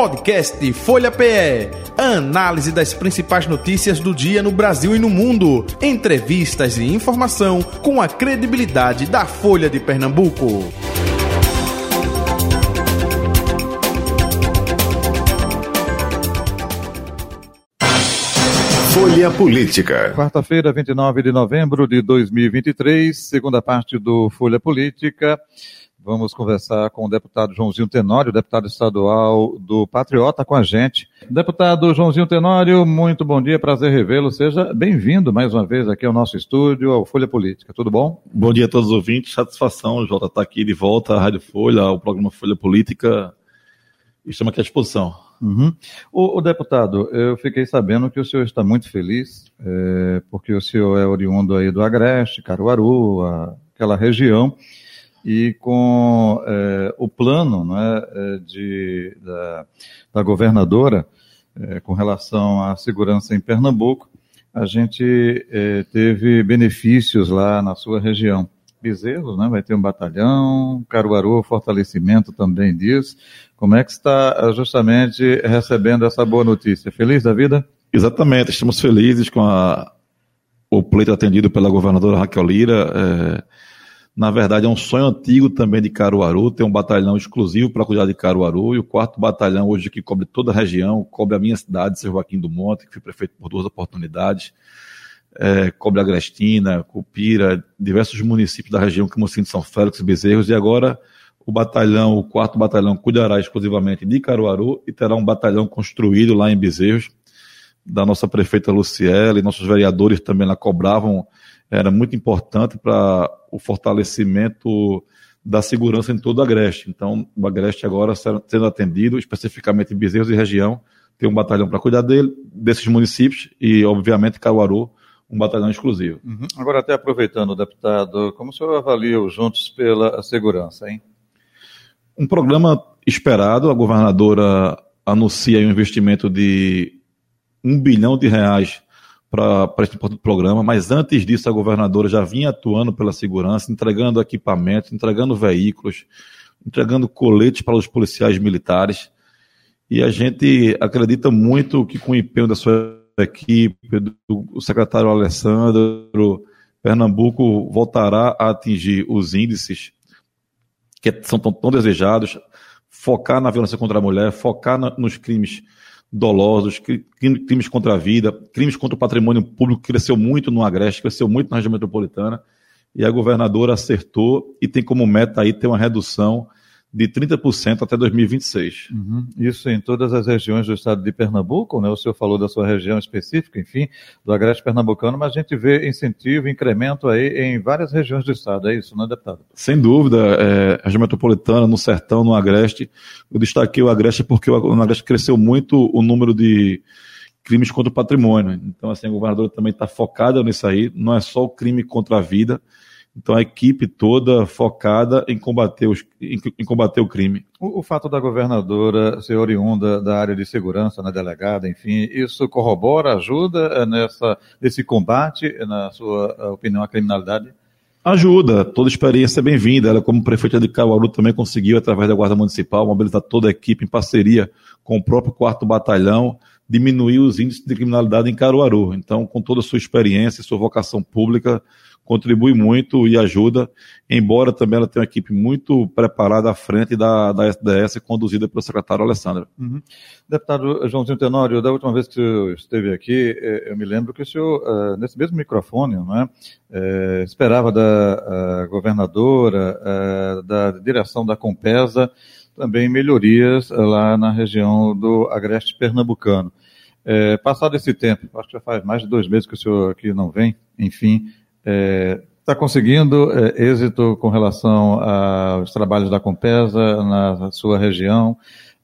Podcast Folha PE. Análise das principais notícias do dia no Brasil e no mundo. Entrevistas e informação com a credibilidade da Folha de Pernambuco. Folha Política. Quarta-feira, 29 de novembro de 2023, segunda parte do Folha Política. Vamos conversar com o deputado Joãozinho Tenório, deputado estadual do Patriota, com a gente. Deputado Joãozinho Tenório, muito bom dia, prazer revê-lo. Seja bem-vindo mais uma vez aqui ao nosso estúdio, ao Folha Política. Tudo bom? Bom dia a todos os ouvintes, satisfação, Jota, estar aqui de volta à Rádio Folha, ao programa Folha Política. Estamos aqui à disposição. Uhum. O, o, deputado, eu fiquei sabendo que o senhor está muito feliz, é, porque o senhor é oriundo aí do Agreste, Caruaru, a, aquela região, e com é, o plano né, de, da, da governadora é, com relação à segurança em Pernambuco, a gente é, teve benefícios lá na sua região. Bezerros, né, vai ter um batalhão, Caruaru, fortalecimento também disso. Como é que está justamente recebendo essa boa notícia? Feliz da vida? Exatamente, estamos felizes com a, o pleito atendido pela governadora Raquel Lira. É, na verdade, é um sonho antigo também de Caruaru, ter um batalhão exclusivo para cuidar de Caruaru, e o quarto batalhão hoje que cobre toda a região, cobre a minha cidade, São Joaquim do Monte, que fui prefeito por duas oportunidades, é, cobre Agrestina, Cupira, diversos municípios da região, como o de São Félix, Bezerros, e agora o batalhão, o quarto batalhão, cuidará exclusivamente de Caruaru e terá um batalhão construído lá em Bezerros, da nossa prefeita Luciele, nossos vereadores também lá cobravam era muito importante para o fortalecimento da segurança em todo o Agreste. Então, o Agreste agora sendo atendido, especificamente em Bezerros e região, tem um batalhão para cuidar dele, desses municípios, e, obviamente, Caruaru, um batalhão exclusivo. Uhum. Agora, até aproveitando, deputado, como o senhor avalia o Juntos pela Segurança, hein? Um programa esperado, a governadora anuncia um investimento de um bilhão de reais para esse importante programa, mas antes disso a governadora já vinha atuando pela segurança, entregando equipamentos, entregando veículos, entregando coletes para os policiais militares. E a gente acredita muito que com o empenho da sua equipe, do secretário Alessandro, Pernambuco voltará a atingir os índices que são tão, tão desejados, focar na violência contra a mulher, focar na, nos crimes dolosos, crimes contra a vida, crimes contra o patrimônio público, cresceu muito no Agreste, cresceu muito na região metropolitana, e a governadora acertou e tem como meta aí ter uma redução de 30% até 2026. Uhum. Isso em todas as regiões do estado de Pernambuco, né? O senhor falou da sua região específica, enfim, do Agreste Pernambucano, mas a gente vê incentivo, incremento aí em várias regiões do estado, é isso, não é, deputado? Sem dúvida, é, região metropolitana, no Sertão, no Agreste. Eu destaquei o Agreste porque o Agreste cresceu muito o número de crimes contra o patrimônio. Então, assim, a governadora também está focada nisso aí, não é só o crime contra a vida, então a equipe toda focada em combater, os, em, em combater o crime. O, o, fato da governadora ser oriunda da área de segurança, na né, delegada, enfim, isso corrobora, ajuda eh, nessa, nesse combate, na sua eh, opinião, à criminalidade? Ajuda, toda experiência é bem-vinda. Ela, como prefeita de Caruaru, também conseguiu, através da Guarda Municipal, mobilizar toda a equipe em parceria com o próprio quarto batalhão, diminuir os índices de criminalidade em Caruaru. Então, com toda a sua experiência e sua vocação pública, contribui muito e ajuda, embora também ela tenha uma equipe muito preparada à frente da, da SDS, conduzida pelo secretário Alessandro. Uhum. Deputado Joãozinho Tenório, da última vez que o esteve aqui, eh, eu me lembro que o senhor, eh, nesse mesmo microfone, não é, é esperava da governadora, da direção da Compesa, também melhorias lá na região do Agreste Pernambucano. É, passado esse tempo, acho que já faz mais de dois meses que o senhor aqui não vem, enfim, está é, tá conseguindo é, êxito com relação aos trabalhos da Compesa na sua região?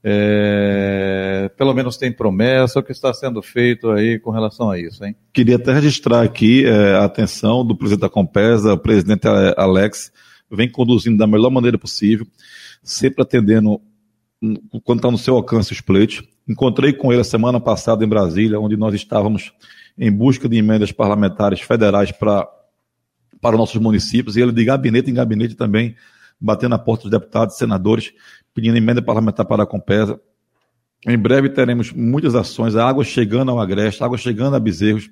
É, pelo menos tem promessa, o que está sendo feito aí com relação a isso, hein? Queria até registrar aqui é, a atenção do presidente da Compesa, o presidente Alex, vem conduzindo da melhor maneira possível, sempre atendendo quando está no seu alcance os pleitos. Encontrei com ele a semana passada em Brasília, onde nós estávamos em busca de emendas parlamentares federais para para nossos municípios, e ele de gabinete em gabinete também, batendo na porta dos deputados, senadores, pedindo emenda parlamentar para a Compesa. Em breve teremos muitas ações, a água chegando ao Agreste, a água chegando a Bezerros,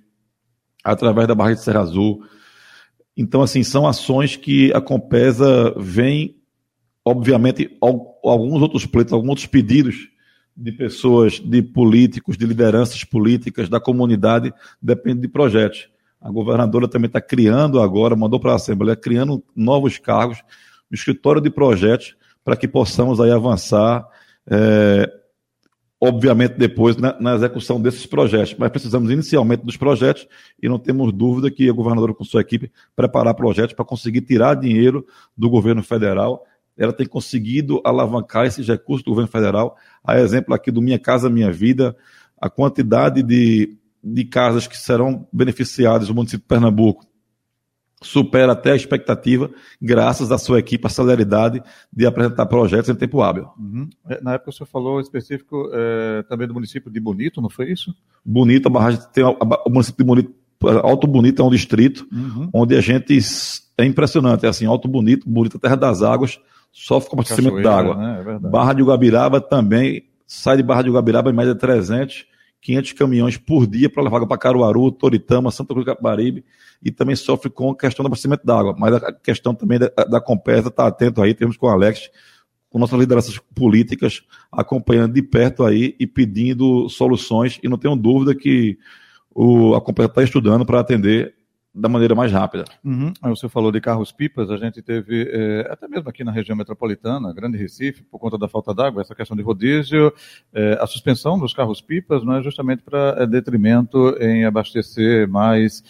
através da Barra de Serra Azul. Então, assim, são ações que a Compesa vem, obviamente, alguns outros pleitos, alguns outros pedidos de pessoas, de políticos, de lideranças políticas, da comunidade, depende de projetos. A governadora também está criando agora, mandou para a Assembleia, criando novos cargos no escritório de projetos para que possamos aí avançar, é, obviamente depois na, na, execução desses projetos. Mas precisamos inicialmente dos projetos e não temos dúvida que a governadora com sua equipe preparar projetos para conseguir tirar dinheiro do governo federal. Ela tem conseguido alavancar esses recursos do governo federal. A exemplo aqui do Minha Casa Minha Vida, a quantidade de de casas que serão beneficiadas no município de Pernambuco supera até a expectativa, graças à sua equipe, a celeridade de apresentar projetos em tempo hábil. Uhum. É, na época o senhor falou específico é, também do município de Bonito, não foi isso? Bonito, a barragem tem a, a, o município de Bonito, Alto Bonito é um distrito uhum. onde a gente é impressionante, é assim, Alto Bonito, Bonito, Terra das Águas, sofre com abastecimento d'água. Né? É Barra de Ugabiraba também sai de Barra de Ugabiraba em média 300 500 caminhões por dia para levar água para Caruaru, Toritama, Santa Cruz do Capibaribe e também sofre com a questão do abastecimento d'água. Mas a questão também da, da Compesa, está atento aí, temos com o Alex, com nossas lideranças políticas, acompanhando de perto aí e pedindo soluções, e não tenho dúvida que o, a Compesa está estudando para atender da maneira mais rápida. Uhum. Você falou de carros-pipas, a gente teve, é, até mesmo aqui na região metropolitana, Grande Recife, por conta da falta d'água, essa questão de rodízio, é, a suspensão dos carros-pipas não é justamente para é, detrimento em abastecer mais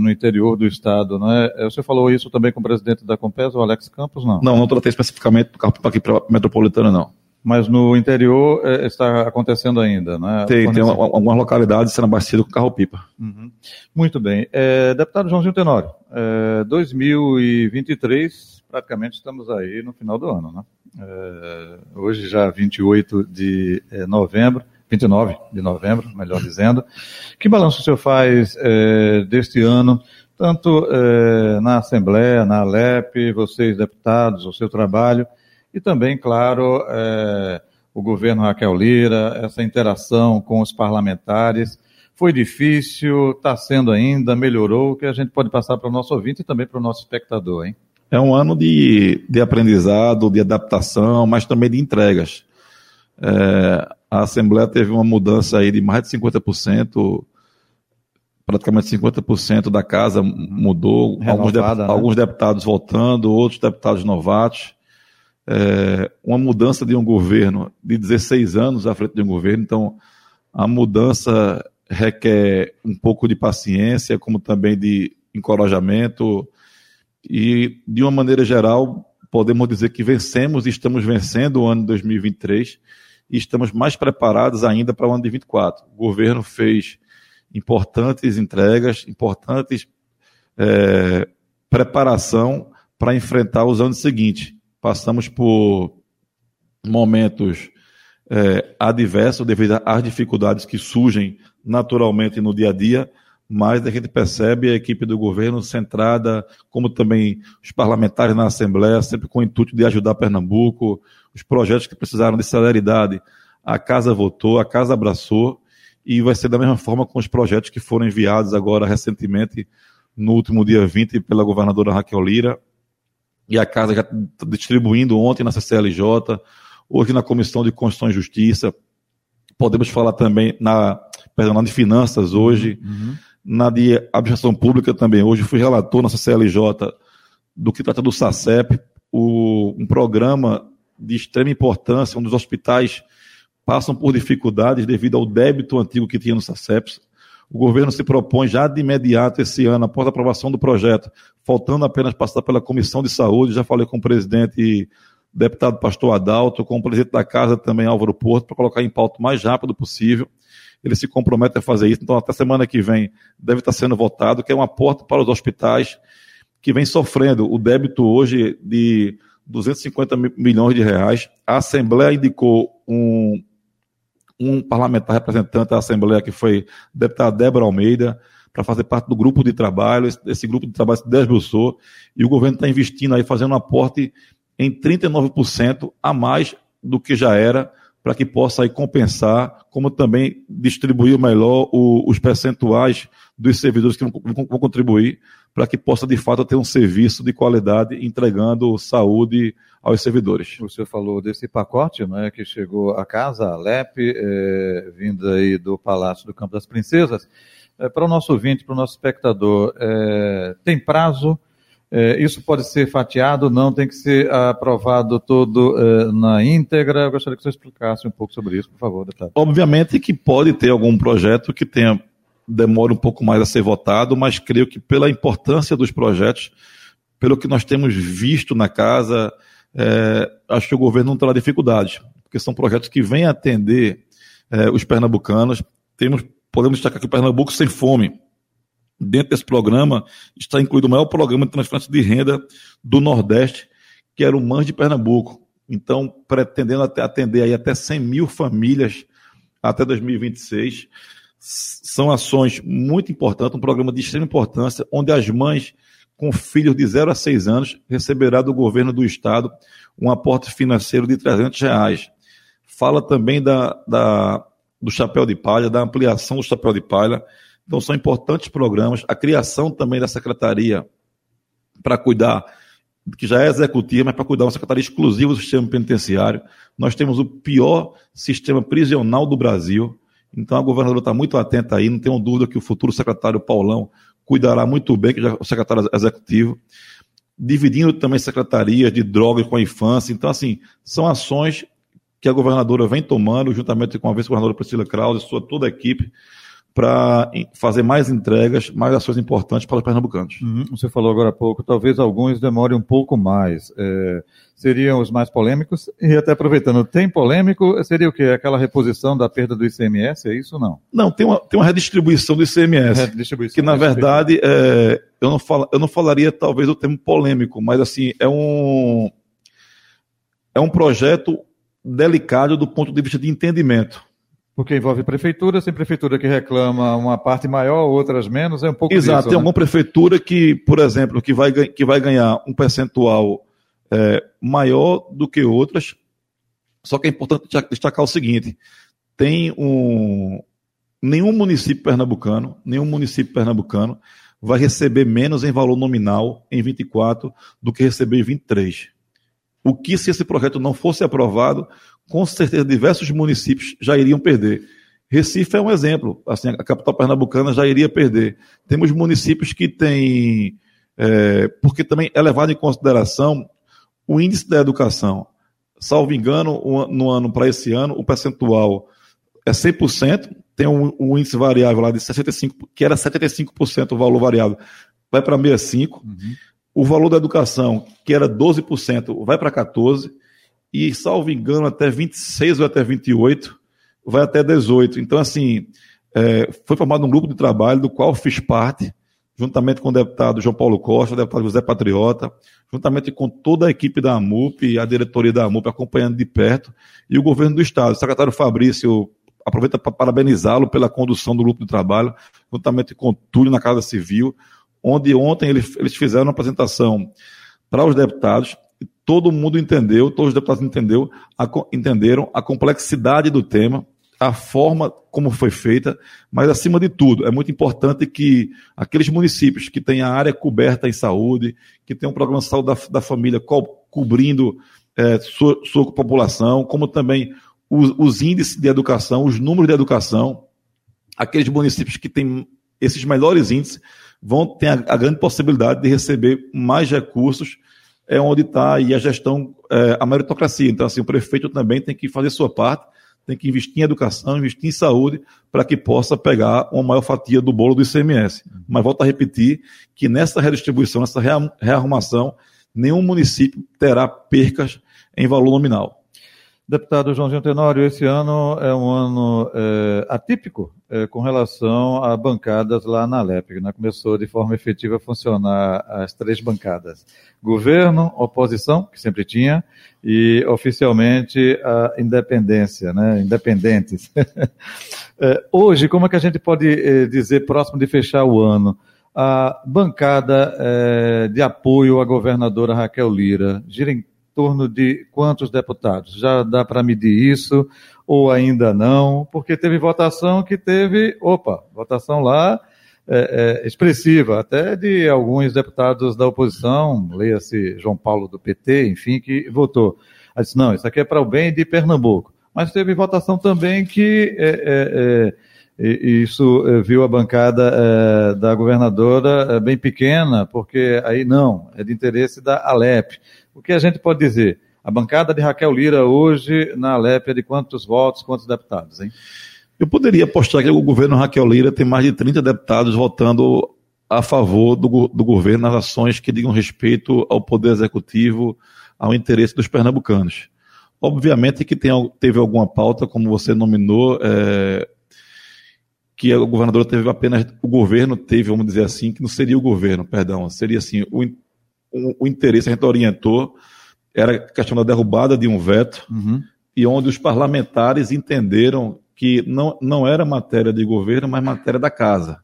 no interior do estado, não é? é? Você falou isso também com o presidente da Compesa, o Alex Campos, não? Não, não tratei especificamente do carro-pipa aqui para metropolitana, não mas no interior é, está acontecendo ainda, né? Tem, tem algumas localidades sendo abastecidas com carro-pipa. Uhum. Muito bem. É, deputado Joãozinho Tenório, é, 2023, praticamente estamos aí no final do ano, né? É, hoje já 28 de é, novembro, 29 de novembro, melhor dizendo. Que balanço o senhor faz é, deste ano, tanto na Assembleia, na Alep, vocês deputados, o seu trabalho, e também, claro, é, o governo Raquel Lira, essa interação com os parlamentares. Foi difícil, está sendo ainda, melhorou, o que a gente pode passar para o nosso ouvinte e também para o nosso espectador, hein? É um ano de, de aprendizado, de adaptação, mas também de entregas. É, a Assembleia teve uma mudança aí de mais de 50%, praticamente 50% da casa mudou, alguns, de, né? alguns deputados voltando, outros deputados novatos é, uma mudança de um governo de 16 anos à frente de um governo, então a mudança requer um pouco de paciência, como também de encorajamento, e de uma maneira geral, podemos dizer que vencemos e estamos vencendo o ano de 2023 e estamos mais preparados ainda para o ano de 2024. O governo fez importantes entregas, importantes é, preparação para enfrentar os anos seguintes passamos por momentos é, adversos devido às dificuldades que surgem naturalmente no dia a dia, mas a gente percebe a equipe do governo centrada, como também os parlamentares na Assembleia, sempre com o intuito de ajudar Pernambuco, os projetos que precisaram de celeridade. A casa votou, a casa abraçou, e vai ser da mesma forma com os projetos que foram enviados agora recentemente, no último dia 20, pela governadora Raquel Lira, e a casa já está distribuindo ontem na CCLJ, hoje na Comissão de Constituição e Justiça. Podemos falar também na, perdão, na de Finanças hoje, uhum. na de Administração Pública também. Hoje fui relator na CCLJ do que trata do SACEP, o, um programa de extrema importância, onde os hospitais passam por dificuldades devido ao débito antigo que tinha no SACEP. O governo se propõe já de imediato esse ano, após a aprovação do projeto, faltando apenas passar pela Comissão de Saúde, já falei com o presidente deputado Pastor Adalto, com o presidente da casa também, Álvaro Porto, para colocar em pauta o mais rápido possível. Ele se compromete a fazer isso, então até semana que vem deve estar sendo votado, que é um aporte para os hospitais que vem sofrendo o débito hoje de 250 milhões de reais. A Assembleia indicou um, um parlamentar representante da Assembleia, que foi deputada Débora Almeida, para fazer parte do grupo de trabalho. Esse, grupo de trabalho se desbruçou e o governo está investindo aí, fazendo um aporte em 39% a mais do que já era para que possa aí compensar, como também distribuir melhor o, os percentuais dos servidores que vão, vão contribuir para que possa de fato ter um serviço de qualidade entregando saúde aos servidores. O senhor falou desse pacote, não é, que chegou à casa, a LEP, é, vinda aí do Palácio do Campo das Princesas. É, para o nosso ouvinte, para o nosso espectador, é, tem prazo? Isso pode ser fatiado, não tem que ser aprovado todo na íntegra. Eu gostaria que você explicasse um pouco sobre isso, por favor, deputado. Obviamente que pode ter algum projeto que tenha demora um pouco mais a ser votado, mas creio que pela importância dos projetos, pelo que nós temos visto na casa, é, acho que o governo não terá dificuldades, porque são projetos que vêm atender é, os pernambucanos. Temos, podemos destacar que o Pernambuco sem fome. Dentro desse programa está incluído o maior programa de transferência de renda do Nordeste, que era o MANS de Pernambuco. Então, pretendendo atender aí até 100 mil famílias até 2026 são ações muito importantes, um programa de extrema importância, onde as mães com filhos de 0 a 6 anos receberá do governo do estado um aporte financeiro de 300 reais. Fala também da, da, do chapéu de palha, da ampliação do chapéu de palha. Então são importantes programas. A criação também da secretaria para cuidar, que já é executiva, mas para cuidar uma secretaria exclusiva do sistema penitenciário. Nós temos o pior sistema prisional do Brasil então a governadora está muito atenta aí, não tenho dúvida que o futuro secretário Paulão cuidará muito bem, que já é o secretário executivo, dividindo também secretarias de drogas com a infância. Então, assim, são ações que a governadora vem tomando, juntamente com a vice-governadora Priscila Krause sua toda a equipe, para fazer mais entregas, mais ações importantes para os pernambucanos. Uhum, você falou agora há pouco, talvez alguns demorem um pouco mais. É, seriam os mais polêmicos? E até aproveitando, tem polêmico? Seria o quê? Aquela reposição da perda do ICMS? É isso ou não? Não, tem uma, tem uma redistribuição do ICMS. Redistribuição, que, na verdade, é, eu, não falo, eu não falaria talvez o termo polêmico, mas assim, é um, é um projeto delicado do ponto de vista de entendimento. Porque envolve prefeitura, tem prefeitura que reclama uma parte maior, outras menos, é um pouco Exato, disso, tem né? alguma prefeitura que, por exemplo, que vai, que vai ganhar um percentual é, maior do que outras, só que é importante destacar o seguinte, tem um... Nenhum município pernambucano, nenhum município pernambucano vai receber menos em valor nominal em 24 do que receber em 23. O que se esse projeto não fosse aprovado, com certeza diversos municípios já iriam perder. Recife é um exemplo, assim, a capital pernambucana já iria perder. Temos municípios que têm, é, porque também é levado em consideração o índice da educação. Salvo engano, no ano para esse ano, o percentual é 100%, tem um, um, índice variável lá de 65%, que era 75% o valor variável, vai para 65%. Uhum. O valor da educação, que era 12%, vai para 14% e, salvo engano, até 26 ou até 28, vai até 18. Então, assim, é, foi formado um grupo de trabalho do qual fiz parte, juntamente com o deputado João Paulo Costa, o deputado José Patriota, juntamente com toda a equipe da AMUP e a diretoria da AMUP acompanhando de perto, e o governo do Estado. O secretário Fabrício aproveita para parabenizá-lo pela condução do grupo de trabalho, juntamente com Túlio na Casa Civil, onde ontem eles, eles fizeram uma apresentação para os deputados todo mundo entendeu, todos os deputados entendeu, a, entenderam a complexidade do tema, a forma como foi feita, mas acima de tudo, é muito importante que aqueles municípios que têm a área coberta em saúde, que têm um programa de saúde da, da família co cobrindo é, sua, sua, população, como também os, os índices de educação, os números de educação, aqueles municípios que têm esses melhores índices vão ter a, a grande possibilidade de receber mais recursos é onde está aí a gestão, é, a meritocracia. Então, assim, o prefeito também tem que fazer sua parte, tem que investir em educação, investir em saúde, para que possa pegar uma maior fatia do bolo do ICMS. Mas volto a repetir que nessa redistribuição, nessa rearrumação, nenhum município terá percas em valor nominal. Deputado Joãozinho Tenório, esse ano é um ano é, atípico é, com relação a bancadas lá na LEP, né? Começou de forma efetiva a funcionar as três bancadas. Governo, oposição, que sempre tinha, e oficialmente a independência, né? Independentes. é, hoje, como é que a gente pode é, dizer, próximo de fechar o ano, a bancada de apoio à governadora Raquel Lira gira em torno de quantos deputados? Já dá para medir isso ou ainda não? Porque teve votação que teve, opa, votação lá é, é, expressiva, até de alguns deputados da oposição, leia-se João Paulo do PT, enfim, que votou. Aí disse, não, isso aqui é para o bem de Pernambuco. Mas teve votação também que é, é, é isso eh, viu a bancada é, da governadora é, bem pequena, porque aí não, é de interesse da Alep. O que a gente pode dizer? A bancada de Raquel Lira hoje na Alep é de quantos votos, quantos deputados, hein? Eu poderia apostar que o governo Raquel Lira tem mais de 30 deputados votando a favor do, do governo nas ações que digam respeito ao poder executivo, ao interesse dos pernambucanos. Obviamente que tem, teve alguma pauta, como você nominou, é, que a governadora teve apenas, o governo teve, vamos dizer assim, que não seria o governo, perdão, seria assim, o, o, o interesse, a gente orientou, era a questão da derrubada de um veto, uhum. e onde os parlamentares entenderam que não, não era matéria de governo, mas matéria da casa.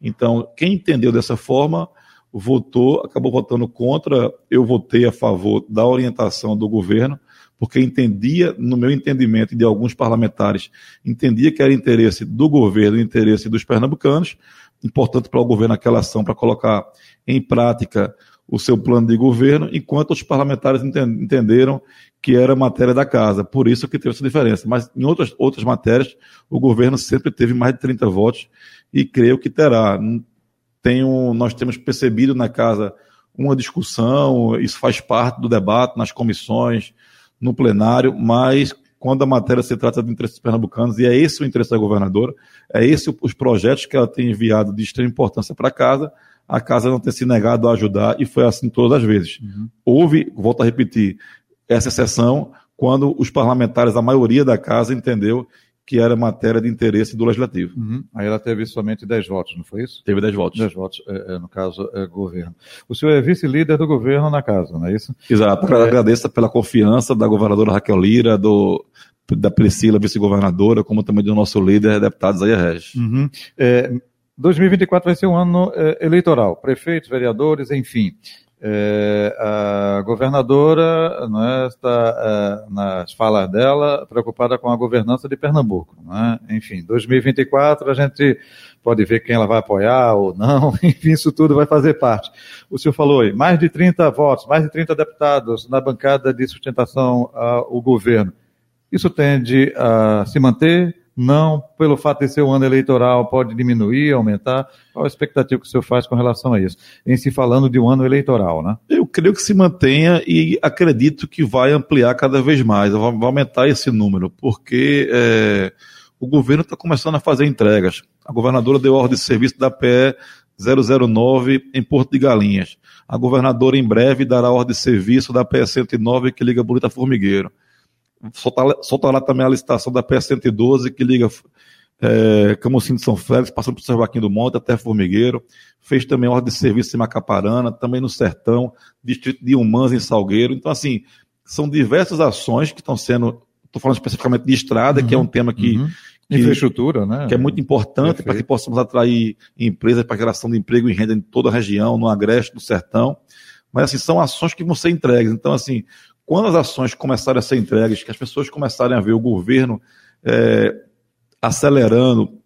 Então, quem entendeu dessa forma, votou, acabou votando contra, eu votei a favor da orientação do governo, porque entendia, no meu entendimento de alguns parlamentares, entendia que era interesse do governo, interesse dos pernambucanos, importante para o governo aquela ação para colocar em prática o seu plano de governo, enquanto os parlamentares entenderam que era matéria da casa. Por isso que teve essa diferença. Mas em outras, outras matérias, o governo sempre teve mais de 30 votos e creio que terá. Tenho, nós temos percebido na casa uma discussão, isso faz parte do debate nas comissões, no plenário, mas quando a matéria se trata de interesses pernambucanos, e é esse o interesse da governadora, é esse os projetos que ela tem enviado de extrema importância para a casa, a casa não tem se negado a ajudar, e foi assim todas as vezes. Uhum. Houve, volto a repetir, essa exceção quando os parlamentares, a maioria da casa, entendeu que era matéria de interesse do legislativo. Uhum. Aí ela teve somente 10 votos, não foi isso? Teve 10 votos. 10 votos, é, é, no caso, é governo. O senhor é vice-líder do governo na casa, não é isso? Exato. É... Agradeço pela confiança da governadora Raquel Lira, do, da Priscila, vice-governadora, como também do nosso líder, deputado Zé Regis. Uhum. É, 2024 vai ser um ano é, eleitoral, prefeitos, vereadores, enfim. É, a governadora né, está, é, nas falas dela, preocupada com a governança de Pernambuco. Né? Enfim, 2024 a gente pode ver quem ela vai apoiar ou não, enfim, isso tudo vai fazer parte. O senhor falou aí, mais de 30 votos, mais de 30 deputados na bancada de sustentação ao governo. Isso tende a se manter? Não, pelo fato de ser um ano eleitoral, pode diminuir, aumentar? Qual a expectativa que o senhor faz com relação a isso? Em se falando de um ano eleitoral, né? Eu creio que se mantenha e acredito que vai ampliar cada vez mais, vai aumentar esse número, porque é, o governo está começando a fazer entregas. A governadora deu ordem de serviço da PE 009 em Porto de Galinhas. A governadora em breve dará ordem de serviço da PE 109 que liga Bonita Formigueiro soltará também a licitação da PS-112, que liga é, Camocim de São Félix, passando por São Joaquim do Monte até Formigueiro. Fez também ordem de serviço em Macaparana, também no Sertão, distrito de Humãs, em Salgueiro. Então, assim, são diversas ações que estão sendo. Estou falando especificamente de estrada, uhum, que é um uhum, tema que. Uhum. Que, Infraestrutura, né? Que é muito importante para que possamos atrair empresas para geração de emprego e renda em toda a região, no Agreste, no Sertão. Mas, assim, são ações que vão ser entregues. Então, assim, quando as ações começarem a ser entregues, que as pessoas começarem a ver o governo é, acelerando,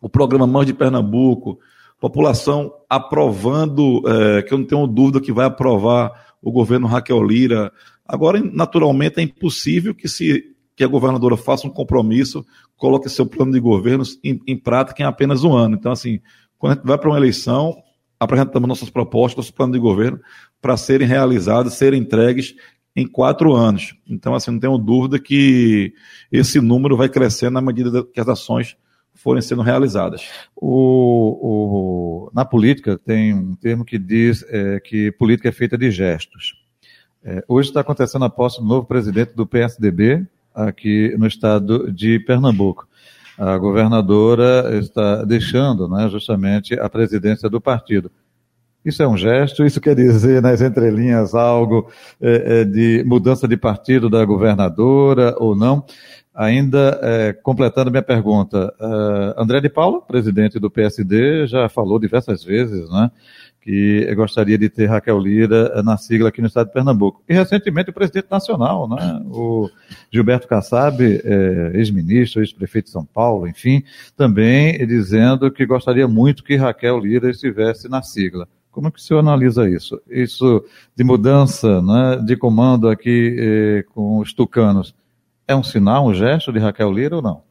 o programa Mães de Pernambuco, população aprovando, é, que eu não tenho dúvida que vai aprovar o governo Raquel Lira. Agora, naturalmente, é impossível que, se, que a governadora faça um compromisso, coloque seu plano de governo em, em prática em apenas um ano. Então, assim, quando a gente vai para uma eleição, apresentamos nossas propostas, nosso plano de governo, para serem realizados, serem entregues em quatro anos. Então, assim, não tenho dúvida que esse número vai crescendo na medida que as ações forem sendo realizadas. O, o, na política tem um termo que diz é, que política é feita de gestos. É, hoje está acontecendo a posse do novo presidente do PSDB aqui no estado de Pernambuco. A governadora está deixando né, justamente a presidência do partido. Isso é um gesto, isso quer dizer nas entrelinhas algo é, é, de mudança de partido da governadora ou não? Ainda é, completando minha pergunta, uh, André de Paula, presidente do PSD, já falou diversas vezes, né, que gostaria de ter Raquel Lira na sigla aqui no estado de Pernambuco. E recentemente o presidente nacional, né, o Gilberto Kassab, é, ex-ministro, ex-prefeito de São Paulo, enfim, também dizendo que gostaria muito que Raquel Lira estivesse na sigla. Como é que o senhor analisa isso? Isso de mudança né, de comando aqui eh, com os tucanos é um sinal, um gesto de Raquel Lira ou não?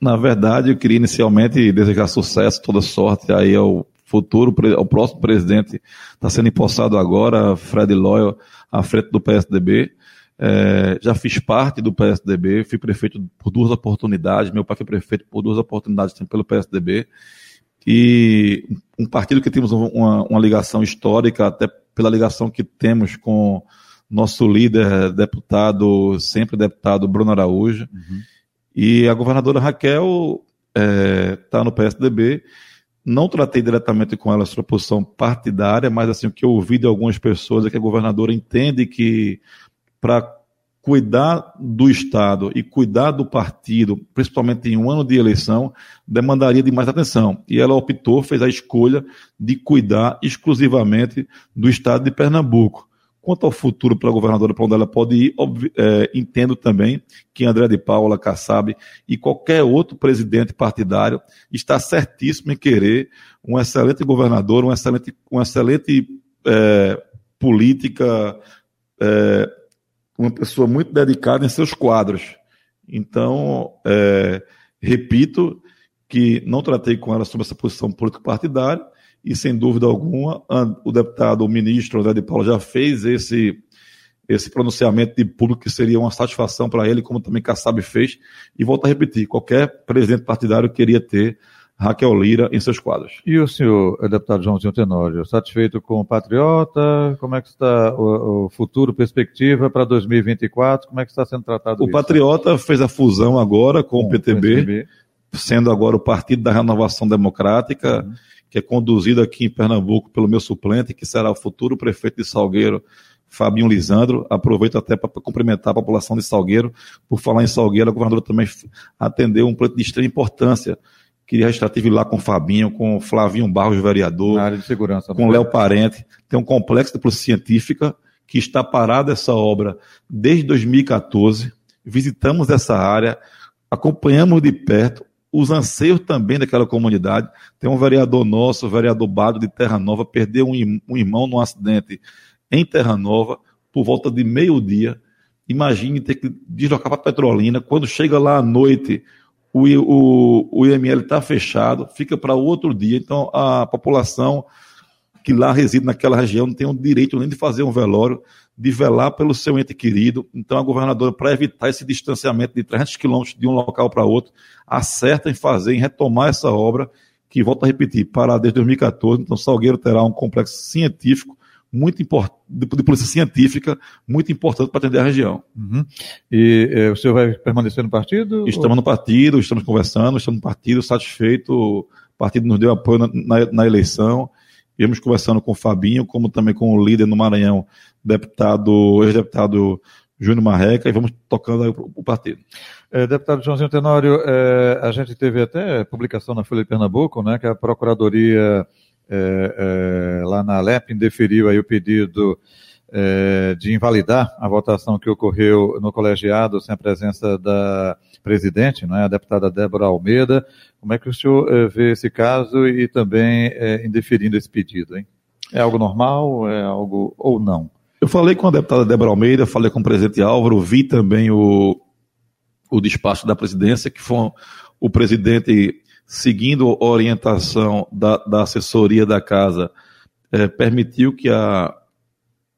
Na verdade, eu queria inicialmente desejar sucesso, toda sorte aí ao futuro, ao próximo presidente, está sendo empossado agora, Fred Loyal, à frente do PSDB. É, já fiz parte do PSDB, fui prefeito por duas oportunidades, meu pai foi prefeito por duas oportunidades pelo PSDB. E um partido que temos uma, uma ligação histórica, até pela ligação que temos com nosso líder, deputado, sempre deputado Bruno Araújo. Uhum. E a governadora Raquel está é, tá no PSDB. Não tratei diretamente com ela sobre a posição partidária, mas assim, o que eu ouvi de algumas pessoas é que a governadora entende que para cuidar do Estado e cuidar do partido, principalmente em um ano de eleição, demandaria de mais atenção. E ela optou, fez a escolha de cuidar exclusivamente do Estado de Pernambuco. Quanto ao futuro para a governadora, para onde ela pode ir, é, entendo também que André de Paula, Kassab e qualquer outro presidente partidário está certíssimo em querer um excelente governador, um excelente, uma excelente é, política, é, uma pessoa muito dedicada em seus quadros. Então, é, repito que não tratei com ela sobre essa posição político-partidária, e sem dúvida alguma, o deputado, o ministro André de Paula já fez esse, esse pronunciamento de público que seria uma satisfação para ele, como também Kassab fez, e volto a repetir, qualquer presidente partidário queria ter Raquel Lira em seus quadros. E o senhor, deputado Joãozinho Tenório, satisfeito com o Patriota? Como é que está o, o futuro, perspectiva para 2024? Como é que está sendo tratado o isso? O Patriota fez a fusão agora com, com o PTB, PTB, sendo agora o Partido da Renovação Democrática. Uhum que é conduzido aqui em Pernambuco pelo meu suplente, que será o futuro prefeito de Salgueiro, Fabinho Lisandro. Aproveito até para cumprimentar a população de Salgueiro. Por falar em Salgueiro, a governadora também atendeu um pleito de extrema importância. Queria estar tive lá com o Fabinho, com o Flavinho Barros, vereador. Na área de segurança. Com Léo Parente. Tem um complexo de polícia científica que está parado essa obra desde 2014. Visitamos essa área, acompanhamos de perto os anseios também daquela comunidade. Tem um vereador nosso, o vereador Bado de Terra Nova, perdeu um, um irmão num acidente em Terra Nova, por volta de meio-dia. Imagine ter que deslocar para Petrolina. Quando chega lá à noite, o, o, o IML está fechado, fica para outro dia. Então, a população que lá reside naquela região não tem o direito nem de fazer um velório de velar pelo seu ente querido. Então, a governadora, para evitar esse distanciamento de 300 quilômetros de um local para outro, acerta em fazer, em retomar essa obra, que, volto a repetir, para desde 2014. Então, Salgueiro terá um complexo científico muito importante, de polícia científica, muito importante para atender a região. Uhum. E eh, o senhor vai permanecer no partido? Estamos ou... no partido, estamos conversando, estamos no partido, satisfeito, o partido nos deu apoio na, na, na eleição, Viemos conversando com o Fabinho, como também com o líder no Maranhão, deputado, ex-deputado Júnior Marreca, e vamos tocando o partido. É, deputado Joãozinho Tenório, é, a gente teve até publicação na Folha de Pernambuco, né, que a Procuradoria é, é lá na Alep indeferiu aí o pedido é, de invalidar a votação que ocorreu no colegiado sem a presença da presidente, não é, a deputada Débora Almeida. Como é que o senhor é, vê esse caso e também é, indeferindo esse pedido? Hein? É algo normal? É algo ou não? Eu falei com a deputada Débora Almeida, falei com o presidente Álvaro, vi também o, o despacho da presidência, que foi o presidente seguindo a orientação da, da assessoria da casa, é, permitiu que a,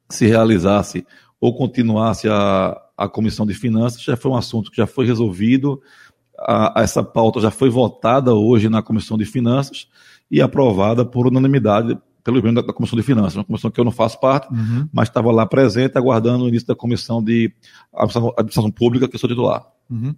se realizasse ou continuasse a, a comissão de finanças, já foi um assunto que já foi resolvido, a, essa pauta já foi votada hoje na comissão de finanças e aprovada por unanimidade pelo membro da, da comissão de finanças, uma comissão que eu não faço parte, uhum. mas estava lá presente, aguardando o início da comissão de administração, pública, que eu sou titular. Uhum.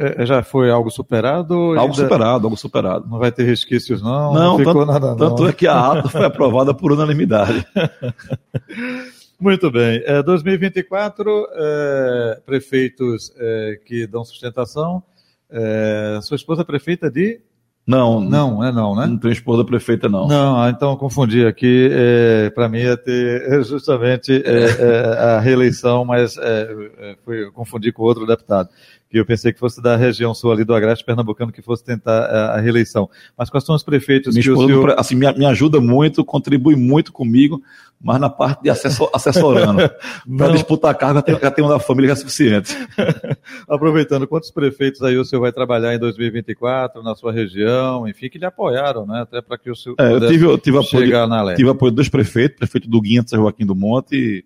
É, já foi algo superado? Algo superado, algo superado. Não vai ter resquícios, não? Não, não ficou tanto, nada, não. Tanto é que a ata foi aprovada por unanimidade. Muito bem. É, 2024, é, prefeitos é, que dão sustentação. É, sua esposa é prefeita de? Não, não, é não, né? Não tem esposa prefeita, não. Não, ah, então eu confundi aqui. É, Para mim ia ter justamente é, é, a reeleição, mas é, é, foi, eu confundi com outro deputado que eu pensei que fosse da região sul ali do Agreste Pernambucano, que fosse tentar a, a reeleição. Mas quais são os prefeitos Minha que o senhor... assim, me, me ajuda muito, contribui muito comigo, mas na parte de assessor, assessorando. Para disputar cargo, já já tem uma família que é suficiente. Aproveitando, quantos prefeitos aí o senhor vai trabalhar em 2024 na sua região, enfim, que lhe apoiaram, né? Até para que o senhor é, eu tive, eu tive apoio, chegar na lei. Tive apoio dos prefeitos, prefeito do Guinha de São Joaquim do Monte,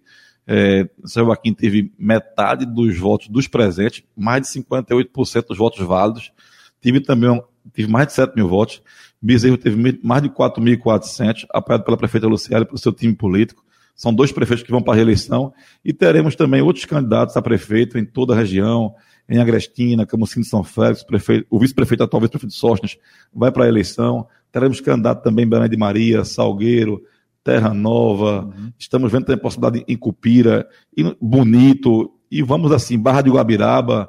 é, São Joaquim teve metade dos votos dos presentes, mais de 58% dos votos válidos. Tive também tive mais de 7 mil votos. Bezerro teve mais de 4.400, apoiado pela prefeita Luciana e pelo seu time político. São dois prefeitos que vão para a reeleição. E teremos também outros candidatos a prefeito em toda a região, em Agrestina, Camusim de São Félix, prefeito, o vice-prefeito atual, vice-prefeito Sóstenes, vai para a eleição. Teremos candidato também em Belém de Maria, Salgueiro, Terra Nova, uhum. estamos vendo também possibilidade em Cupira, em Bonito, e vamos assim, Barra de Guabiraba,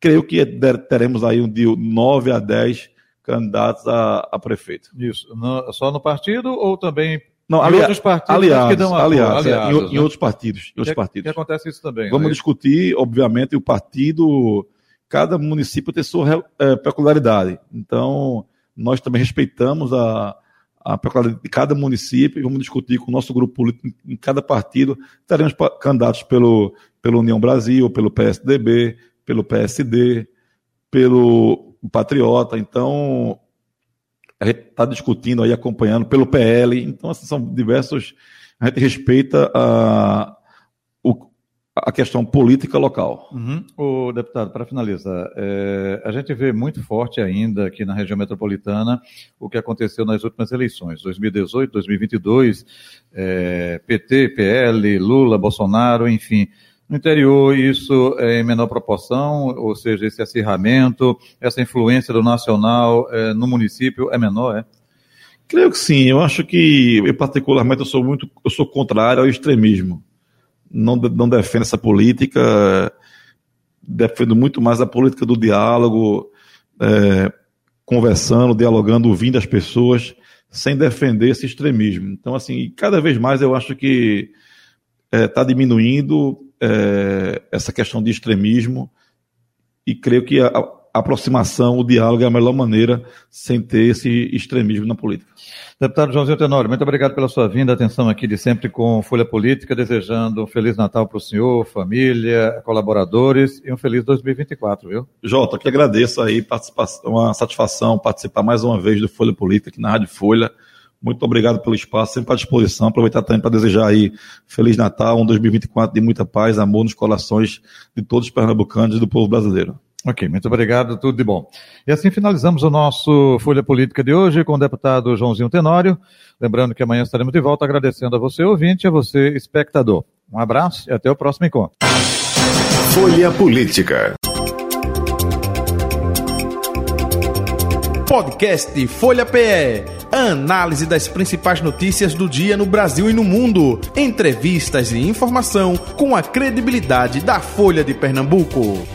creio que teremos aí um de 9 a 10 candidatos a, a prefeito. Isso, no, só no partido ou também não, ali, outros partidos aliados, que dão aliados, aliados, é, em, né? em, outros partidos. Em outros que, partidos. Que acontece isso também. Vamos né? discutir, obviamente, o partido, cada município tem sua é, peculiaridade. Então, nós também respeitamos a, a peculiaridade de cada município e vamos discutir com o nosso grupo político em cada partido. Teremos candidatos pelo, pelo União Brasil, pelo PSDB, pelo PSD, pelo Patriota. Então, a gente está discutindo aí, acompanhando pelo PL. Então, assim, são diversos. A gente respeita a, a questão política local. Uhum. O deputado, para finalizar, é, a gente vê muito forte ainda aqui na região metropolitana o que aconteceu nas últimas eleições, 2018, 2022, é, PT, PL, Lula, Bolsonaro, enfim. No interior, isso é em menor proporção, ou seja, esse acirramento, essa influência do nacional é, no município é menor, é? Creio que sim. Eu acho que, eu particularmente, eu sou muito, eu sou contrário ao extremismo não, não defendo essa política, defendo muito mais a política do diálogo, é, conversando, dialogando, ouvindo as pessoas, sem defender esse extremismo. Então, assim, cada vez mais eu acho que está é, tá diminuindo é, essa questão de extremismo e creio que a aproximação, o diálogo é a melhor maneira sem ter esse extremismo na política. Deputado Joãozinho Tenório, muito obrigado pela sua vinda, atenção aqui de sempre com Folha Política, desejando um Feliz Natal para o senhor, família, colaboradores e um feliz 2024, viu? Jota, que agradeço aí, uma satisfação participar mais uma vez do Folha Política aqui na Rádio Folha. Muito obrigado pelo espaço, sempre à disposição. Aproveitar também para desejar aí Feliz Natal, um 2024 de muita paz, amor nos corações de todos os pernambucanos e do povo brasileiro. Ok, muito obrigado, tudo de bom. E assim finalizamos o nosso Folha Política de hoje com o deputado Joãozinho Tenório. Lembrando que amanhã estaremos de volta agradecendo a você, ouvinte, e a você, espectador. Um abraço e até o próximo encontro. Folha Política. Podcast Folha PE. Análise das principais notícias do dia no Brasil e no mundo. Entrevistas e informação com a credibilidade da Folha de Pernambuco.